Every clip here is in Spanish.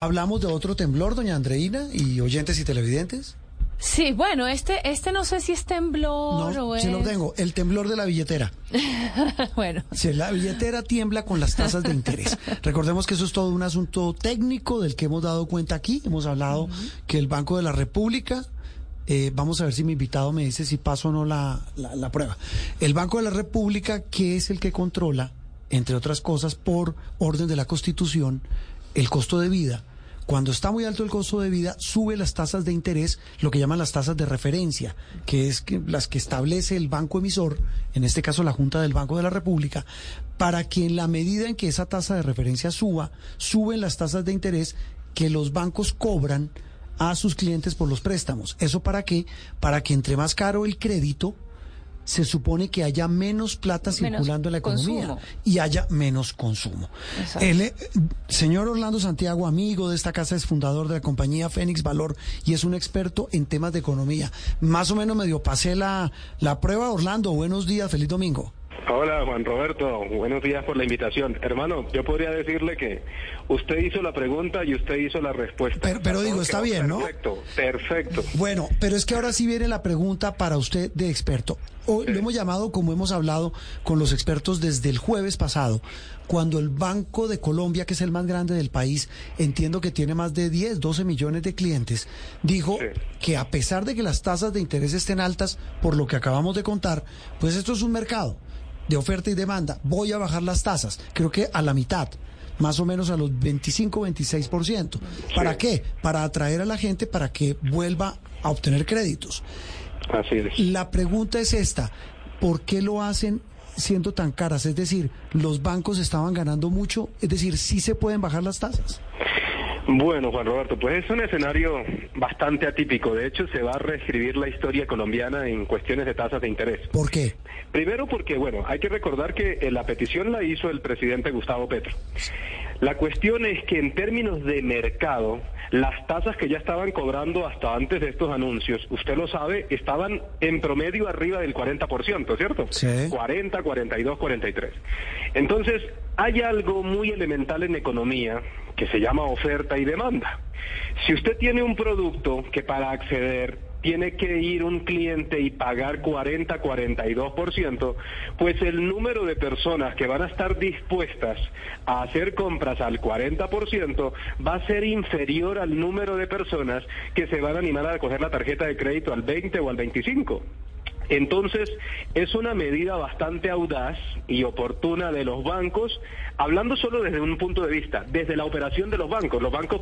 Hablamos de otro temblor, doña Andreina, y oyentes y televidentes. Sí, bueno, este, este no sé si es temblor No, o es... se lo tengo, el temblor de la billetera. bueno, Si la billetera tiembla con las tasas de interés. Recordemos que eso es todo un asunto técnico del que hemos dado cuenta aquí. Hemos hablado que el Banco de la República, eh, vamos a ver si mi invitado me dice si paso o no la, la, la prueba. El Banco de la República, que es el que controla, entre otras cosas, por orden de la Constitución, el costo de vida. Cuando está muy alto el costo de vida, sube las tasas de interés, lo que llaman las tasas de referencia, que es las que establece el banco emisor, en este caso la Junta del Banco de la República, para que en la medida en que esa tasa de referencia suba, suben las tasas de interés que los bancos cobran a sus clientes por los préstamos. ¿Eso para qué? Para que entre más caro el crédito, se supone que haya menos plata Menos circulando en la economía consumo. y haya menos consumo. El eh, señor Orlando Santiago, amigo de esta casa, es fundador de la compañía Fénix Valor y es un experto en temas de economía. Más o menos medio pasé la, la prueba. Orlando, buenos días, feliz domingo. Hola Juan Roberto, buenos días por la invitación. Hermano, yo podría decirle que usted hizo la pregunta y usted hizo la respuesta. Pero- pero digo, está bien, ¿no? Perfecto, perfecto. Bueno, pero es que ahora sí viene la pregunta para usted de experto. Hoy lo hemos llamado, como hemos hablado con los expertos desde el jueves pasado, cuando el Banco de Colombia, que es el más grande del país, entiendo que tiene más de 10, 12 millones de clientes, dijo Sí. que a pesar de que las tasas de interés estén altas, por lo que acabamos de contar, pues esto es un mercado de oferta y demanda. Voy a bajar las tasas, creo que a la mitad. Más o menos a los 25, 26%. ¿Para qué? Para atraer a la gente para que vuelva a obtener créditos. Así es. La pregunta es esta, ¿por qué lo hacen siendo tan caras? Es decir, los bancos estaban ganando mucho, es decir, sí se pueden bajar las tasas. Bueno, Juan Roberto, pues es un escenario bastante atípico. De hecho, se va a reescribir la historia colombiana en cuestiones de tasas de interés. ¿Por qué? Primero porque, bueno, hay que recordar que eh, la petición la hizo el presidente Gustavo Petro. La cuestión es que en términos de mercado, las tasas que ya estaban cobrando hasta antes de estos anuncios, usted lo sabe, estaban en promedio arriba del 40%, ¿cierto? Sí. 40, 42, 43. Entonces, hay algo muy elemental en economía que se llama oferta y demanda. Si usted tiene un producto que para acceder tiene que ir un cliente y pagar 40, 42%, pues el número de personas que van a estar dispuestas a hacer compras al 40% va a ser inferior al número de personas que se van a animar a coger la tarjeta de crédito al 20 o al 25. Entonces, es una medida bastante audaz y oportuna de los bancos, hablando solo desde un punto de vista, desde la operación de los bancos. Los bancos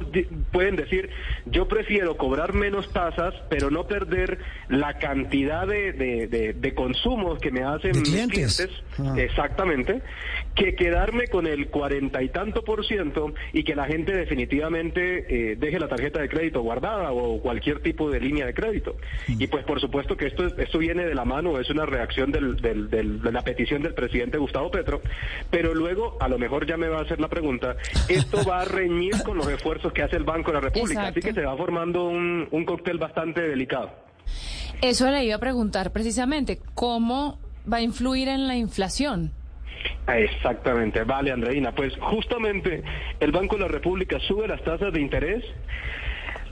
pueden decir, yo prefiero cobrar menos tasas, pero no perder la cantidad de, de, de- de consumos que me hacen mis clientes. Ah. Exactamente, que quedarme con el cuarenta y tanto por ciento y que la gente definitivamente eh, deje la tarjeta de crédito guardada o cualquier tipo de línea de crédito. Y pues por supuesto que esto, esto viene de la mano, es una reacción del- del- del- de la petición del presidente Gustavo Petro, pero luego a lo mejor ya me va a hacer la pregunta, esto va a reñir con los esfuerzos que hace el Banco de la República, así que se va formando un, un cóctel bastante delicado. eso le iba a preguntar precisamente, ¿cómo va a influir en la inflación? Exactamente, vale Andreina. Pues justamente el Banco de la República sube las tasas de interés.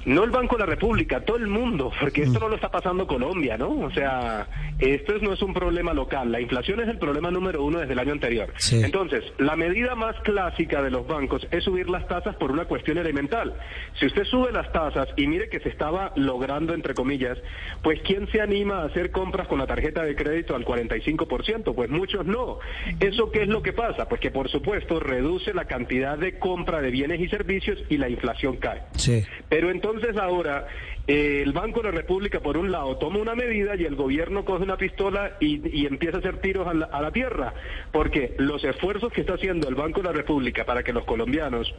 No el Banco de la República, todo el mundo, porque esto no lo está pasando Colombia, ¿no? O sea, esto es- no es un problema local. La inflación es el problema número uno desde el año anterior. Sí. Entonces, la medida más clásica de los bancos es subir las tasas por una cuestión elemental. Si usted sube las tasas y mire que se estaba logrando, entre comillas, pues ¿quién se anima a hacer compras con la tarjeta de crédito al 45%? Pues muchos no. ¿Eso qué es lo que pasa? Pues que por supuesto reduce la cantidad de compra de bienes y servicios y la inflación cae. Sí. Pero entonces ahora eh, el Banco de la República, por un lado, toma una medida y el gobierno coge una pistola y, y empieza a hacer tiros a la, a la tierra. Porque los esfuerzos que está haciendo el Banco de la República para que los colombianos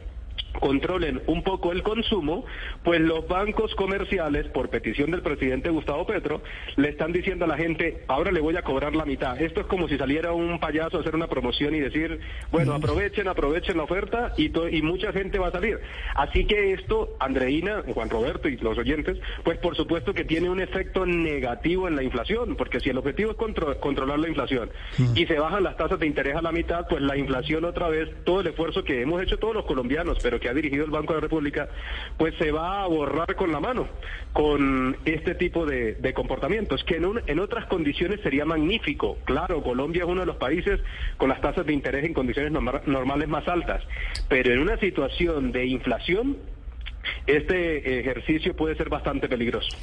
controlen un poco el consumo, pues los bancos comerciales, por petición del presidente Gustavo Petro, le están diciendo a la gente, ahora le voy a cobrar la mitad. Esto es como si saliera un payaso a hacer una promoción y decir, bueno, aprovechen, aprovechen la oferta y, to- y mucha gente va a salir. Así que esto, Andreina, Juan Roberto y los oyentes, pues por supuesto que tiene un efecto negativo en la inflación, porque si el objetivo es contro- controlar la inflación y se bajan las tasas de interés a la mitad, pues la inflación otra vez, todo el esfuerzo que hemos hecho todos los colombianos, pero que que ha dirigido el Banco de la República, pues se va a borrar con la mano con este tipo de, comportamientos, que en, en otras condiciones sería magnífico. Claro, Colombia es uno de los países con las tasas de interés en condiciones normales más altas, pero en una situación de inflación, este ejercicio puede ser bastante peligroso.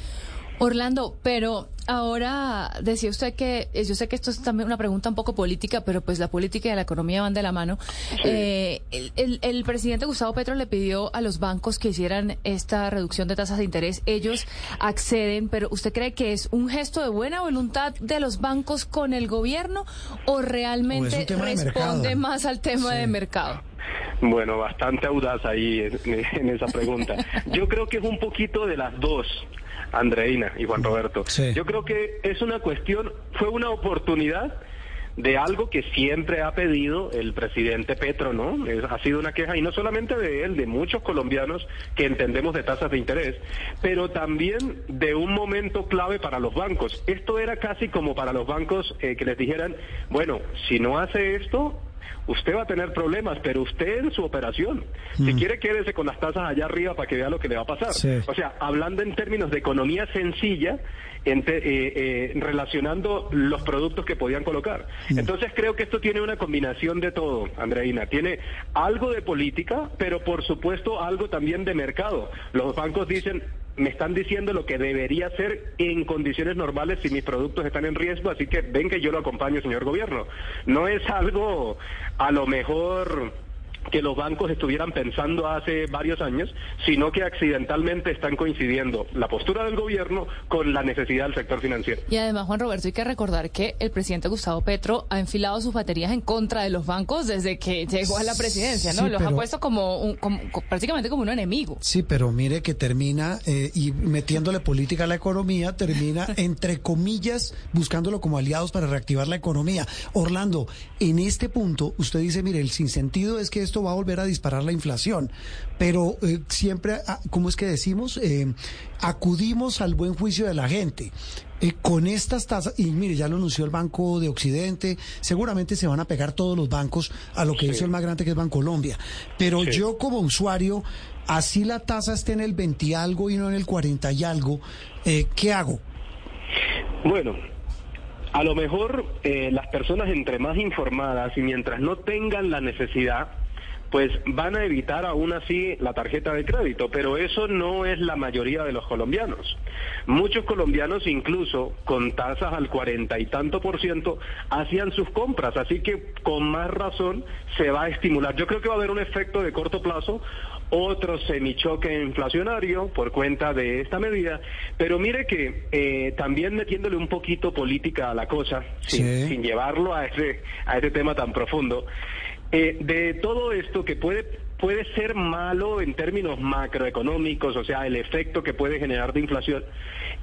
Orlando, pero ahora decía usted que, eh, yo sé que esto es también una pregunta un poco política, pero pues la política y la economía van de la mano. Eh, el, presidente Gustavo Petro le pidió a los bancos que hicieran esta reducción de tasas de interés. Ellos acceden, pero ¿usted cree que es un gesto de buena voluntad de los bancos con el gobierno o realmente responde más al tema de mercado? Bueno, bastante audaz ahí en, esa pregunta. Yo creo que es un poquito de las dos. Andreina y Juan Roberto. Yo creo que es una cuestión, fue una oportunidad de algo que siempre ha pedido el presidente Petro, ¿no? ha sido una queja, y no solamente de él, de muchos colombianos que entendemos de tasas de interés, pero también de un momento clave para los bancos. Esto era casi como para los bancos eh, que les dijeran, bueno, si no hace esto, usted va a tener problemas, pero usted en su operación, si mm. quiere quédese con las tasas allá arriba para que vea lo que le va a pasar. O sea, hablando en términos de economía sencilla, eh, eh, relacionando los productos que podían colocar. Mm. Entonces creo que esto tiene una combinación de todo, Andreina. Tiene algo de política, pero por supuesto algo también de mercado. Los bancos dicen, me están diciendo lo que debería hacer en condiciones normales si mis productos están en riesgo, así que ven que yo lo acompaño, señor gobierno. No es algo a lo mejor que los bancos estuvieran pensando hace varios años, sino que accidentalmente están coincidiendo la postura del gobierno con la necesidad del sector financiero. Y además, Juan Roberto, hay que recordar que el presidente Gustavo Petro ha enfilado sus baterías en contra de los bancos desde que llegó a la presidencia, ¿no? los ha puesto como, un, prácticamente como un enemigo. Sí, pero mire que termina, eh, y metiéndole política a la economía, termina, entre comillas, buscándolo como aliados para reactivar la economía. Orlando, en este punto, usted dice, mire, el sinsentido es que esto va a volver a disparar la inflación. Pero eh, siempre, ah, ¿cómo es que decimos? Eh, acudimos al buen juicio de la gente. Eh, con estas tasas, y mire, ya lo anunció el Banco de Occidente, seguramente se van a pegar todos los bancos a lo que hizo el más grande que es Bancolombia. Pero yo como usuario, así la tasa esté en el 20 y algo y no en el 40 y algo, ¿qué hago? Bueno, a lo mejor las personas entre más informadas y mientras no tengan la necesidad, pues van a evitar aún así la tarjeta de crédito, pero eso no es la mayoría de los colombianos. Muchos colombianos incluso con tasas al cuarenta y tanto por ciento hacían sus compras, así que con más razón se va a estimular. Yo creo que va a haber un efecto de corto plazo, otro semichoque inflacionario por cuenta de esta medida, pero mire que eh, también metiéndole un poquito política a la cosa, sin, llevarlo a ese, a ese tema tan profundo, eh, de todo esto que puede puede ser malo en términos macroeconómicos, o sea, el efecto que puede generar de inflación,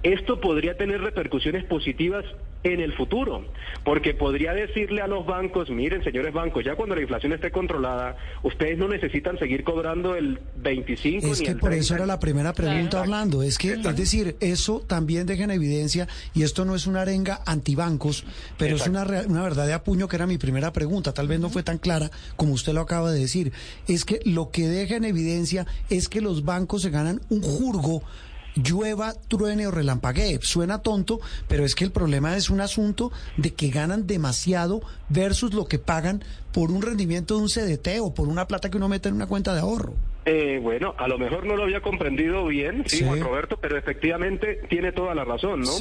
esto podría tener repercusiones positivas en el futuro, porque podría decirle a los bancos, miren, señores bancos, ya cuando la inflación esté controlada, ustedes no necesitan seguir cobrando el 25 es que por eso era la primera pregunta, Orlando, es que es decir, eso también deja en evidencia y esto no es una arenga antibancos, pero es una una verdad de apuño que era mi primera pregunta, tal vez no fue tan clara como usted lo acaba de decir, es que lo que deja en evidencia es que los bancos se ganan un jurgo llueva, truene o relampaguee. Suena tonto, pero es que el problema es un asunto de que ganan demasiado versus lo que pagan por un rendimiento de un CDT o por una plata que uno mete en una cuenta de ahorro. Eh, bueno, a lo mejor no lo había comprendido bien, sí, Juan Roberto, pero efectivamente tiene toda la razón, ¿no?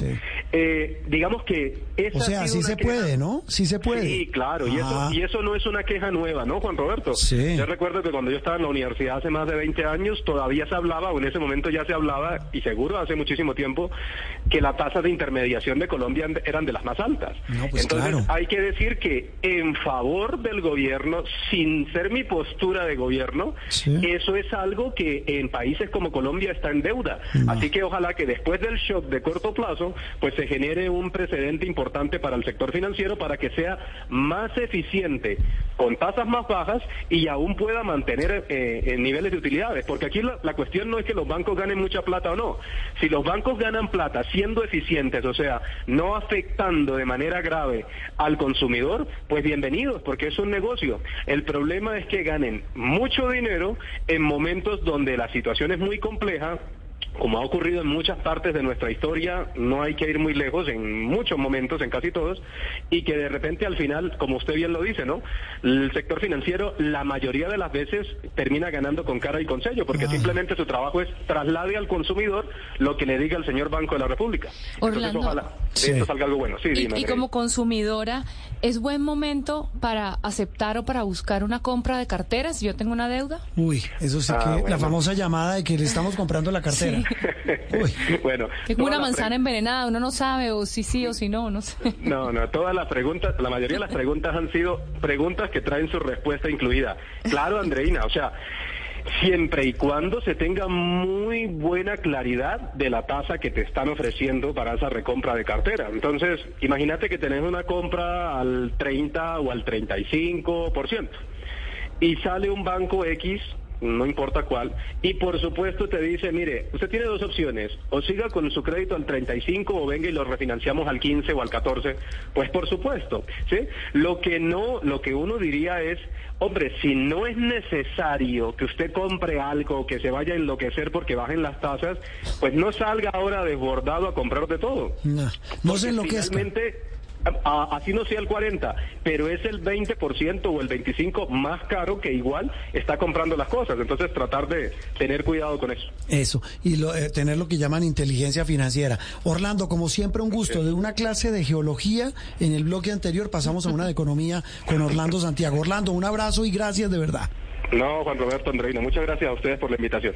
Eh, digamos que... Esa o sea, sí se puede, ¿no? Sí se puede. Sí, claro, y eso, y eso no es una queja nueva, ¿no, Juan Roberto? Sí. Yo recuerdo que cuando yo estaba en la universidad hace más de 20 años, todavía se hablaba, o en ese momento ya se hablaba, y seguro hace muchísimo tiempo, que las tasas de intermediación de Colombia eran de las más altas. No, pues Entonces, hay que decir que en favor del gobierno, sin ser mi postura de gobierno, eso es algo que en países como Colombia está en deuda. Así que ojalá que después del shock de corto plazo, pues se genere un precedente importante para el sector financiero para que sea más eficiente con tasas más bajas y aún pueda mantener eh, niveles de utilidades. Porque aquí la, la, cuestión no es que los bancos ganen mucha plata o no. Si los bancos ganan plata siendo eficientes, o sea, no afectando de manera grave al consumidor, pues bienvenidos, porque es un negocio. El problema es que ganen mucho dinero en momentos donde la situación es muy compleja como ha ocurrido en muchas partes de nuestra historia, no hay que ir muy lejos, en muchos momentos, en casi todos, y que de repente al final, como usted bien lo dice, ¿no? El sector financiero la mayoría de las veces termina ganando con cara y con sello, porque ah. simplemente su trabajo es traslade al consumidor lo que le diga el señor Banco de la República. Entonces, ojalá esto salga algo bueno. Sí, y, y como consumidora, ¿es buen momento para aceptar o para buscar una compra de carteras? Yo tengo una deuda. Uy, eso sí ah, que la famosa llamada de que le estamos comprando la cartera. bueno. Tengo una manzana envenenada, uno no sabe o si sí o si no, no sé. No, no, todas las preguntas, la mayoría de las preguntas han sido preguntas que traen su respuesta incluida. Claro, Andreina, o sea, siempre y cuando se tenga muy buena claridad de la tasa que te están ofreciendo para esa recompra de cartera. Entonces, imagínate que tenés una compra al 30 o al 35% y sale un banco X no importa cuál, y por supuesto te dice, mire, usted tiene dos opciones, o siga con su crédito al 35 o venga y lo refinanciamos al 15 o al 14, pues por supuesto, ¿sí? Lo que no, lo que uno diría es, hombre, si no es necesario que usted compre algo, que se vaya a enloquecer porque bajen las tasas, pues no salga ahora desbordado a comprar de todo. No, no se enloquezca así no sea el 40, pero es el 20% o el 25% más caro que igual está comprando las cosas. Entonces tratar de tener cuidado con eso. Eso, y eh, tener lo que llaman inteligencia financiera. Orlando, como siempre, un gusto. De una clase de geología en el bloque anterior pasamos a una de economía con Orlando Santiago. Orlando, un abrazo y gracias de verdad. No, Juan Roberto Andreina, muchas gracias a ustedes por la invitación.